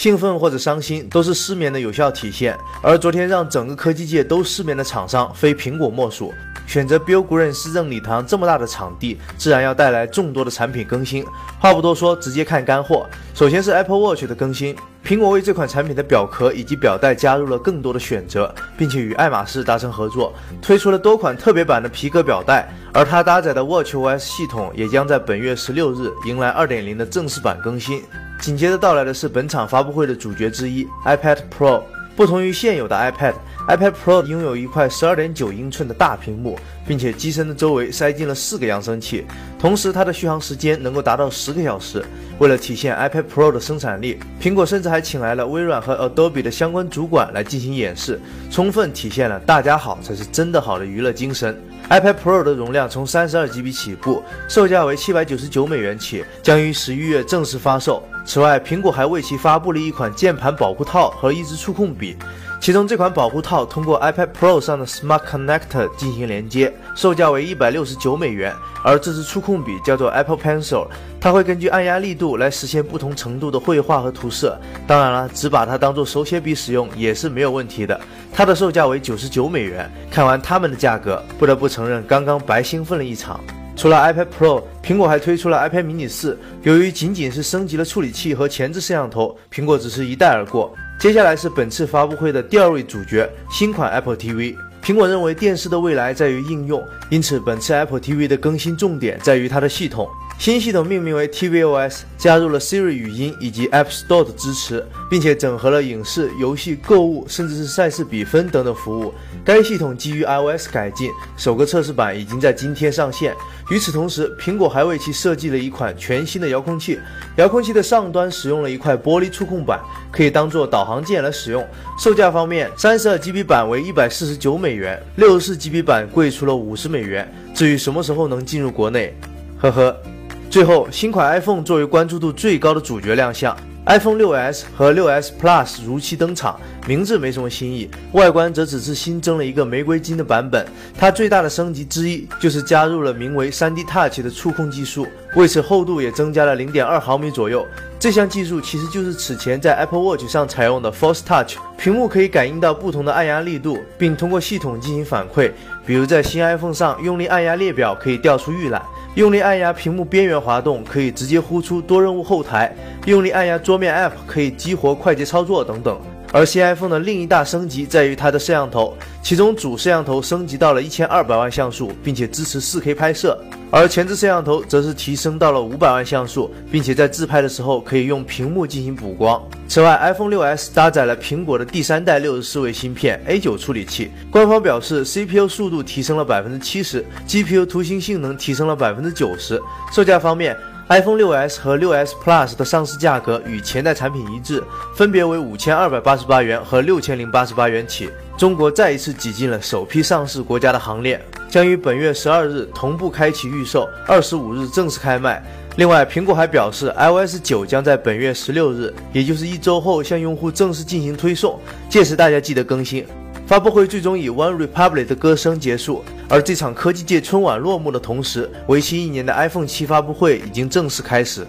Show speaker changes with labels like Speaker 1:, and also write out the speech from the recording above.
Speaker 1: 兴奋或者伤心都是失眠的有效体现。而昨天让整个科技界都失眠的厂商，非苹果莫属。选择 Bill Green 市政礼堂这么大的场地，自然要带来众多的产品更新。话不多说，直接看干货。首先是 Apple Watch 的更新，苹果为这款产品的表壳以及表带加入了更多的选择，并且与爱马仕达成合作，推出了多款特别版的皮革表带。而它搭载的 Watch OS 系统也将在本月十六日迎来二点零的正式版更新。紧接着到来的是本场发布会的主角之一 iPad Pro。不同于现有的 iPad，iPad Pro 拥有一块12.9英寸的大屏幕，并且机身的周围塞进了四个扬声器，同时它的续航时间能够达到十个小时。为了体现 iPad Pro 的生产力，苹果甚至还请来了微软和 Adobe 的相关主管来进行演示，充分体现了大家好才是真的好的娱乐精神。iPad Pro 的容量从三十二 GB 起步，售价为七百九十九美元起，将于十一月正式发售。此外，苹果还为其发布了一款键盘保护套和一支触控笔。其中这款保护套通过 iPad Pro 上的 Smart Connector 进行连接，售价为一百六十九美元。而这支触控笔叫做 Apple Pencil，它会根据按压力度来实现不同程度的绘画和涂色。当然了，只把它当做手写笔使用也是没有问题的。它的售价为九十九美元。看完它们的价格，不得不承认刚刚白兴奋了一场。除了 iPad Pro，苹果还推出了 iPad mini 四。由于仅仅是升级了处理器和前置摄像头，苹果只是一带而过。接下来是本次发布会的第二位主角，新款 Apple TV。苹果认为电视的未来在于应用，因此本次 Apple TV 的更新重点在于它的系统。新系统命名为 tvOS，加入了 Siri 语音以及 App Store 的支持，并且整合了影视、游戏、购物，甚至是赛事比分等等服务。该系统基于 iOS 改进，首个测试版已经在今天上线。与此同时，苹果还为其设计了一款全新的遥控器。遥控器的上端使用了一块玻璃触控板，可以当做导航键来使用。售价方面，32GB 版为149美元，64GB 版贵出了50美元。至于什么时候能进入国内，呵呵。最后，新款 iPhone 作为关注度最高的主角亮相，iPhone 6s 和 6s Plus 如期登场。名字没什么新意，外观则只是新增了一个玫瑰金的版本。它最大的升级之一就是加入了名为 3D Touch 的触控技术，为此厚度也增加了0.2毫米左右。这项技术其实就是此前在 Apple Watch 上采用的 Force Touch，屏幕可以感应到不同的按压力度，并通过系统进行反馈。比如在新 iPhone 上用力按压列表可以调出预览。用力按压屏幕边缘滑动，可以直接呼出多任务后台；用力按压桌面 App，可以激活快捷操作等等。而新 iPhone 的另一大升级在于它的摄像头，其中主摄像头升级到了一千二百万像素，并且支持 4K 拍摄，而前置摄像头则是提升到了五百万像素，并且在自拍的时候可以用屏幕进行补光。此外，iPhone 6s 搭载了苹果的第三代六十四位芯片 A9 处理器，官方表示 CPU 速度提升了百分之七十，GPU 图形性能提升了百分之九十。售价方面，iPhone 6s 和 6s Plus 的上市价格与前代产品一致，分别为五千二百八十八元和六千零八十八元起。中国再一次挤进了首批上市国家的行列，将于本月十二日同步开启预售，二十五日正式开卖。另外，苹果还表示，iOS 九将在本月十六日，也就是一周后向用户正式进行推送，届时大家记得更新。发布会最终以 One Republic 的歌声结束，而这场科技界春晚落幕的同时，为期一年的 iPhone 七发布会已经正式开始。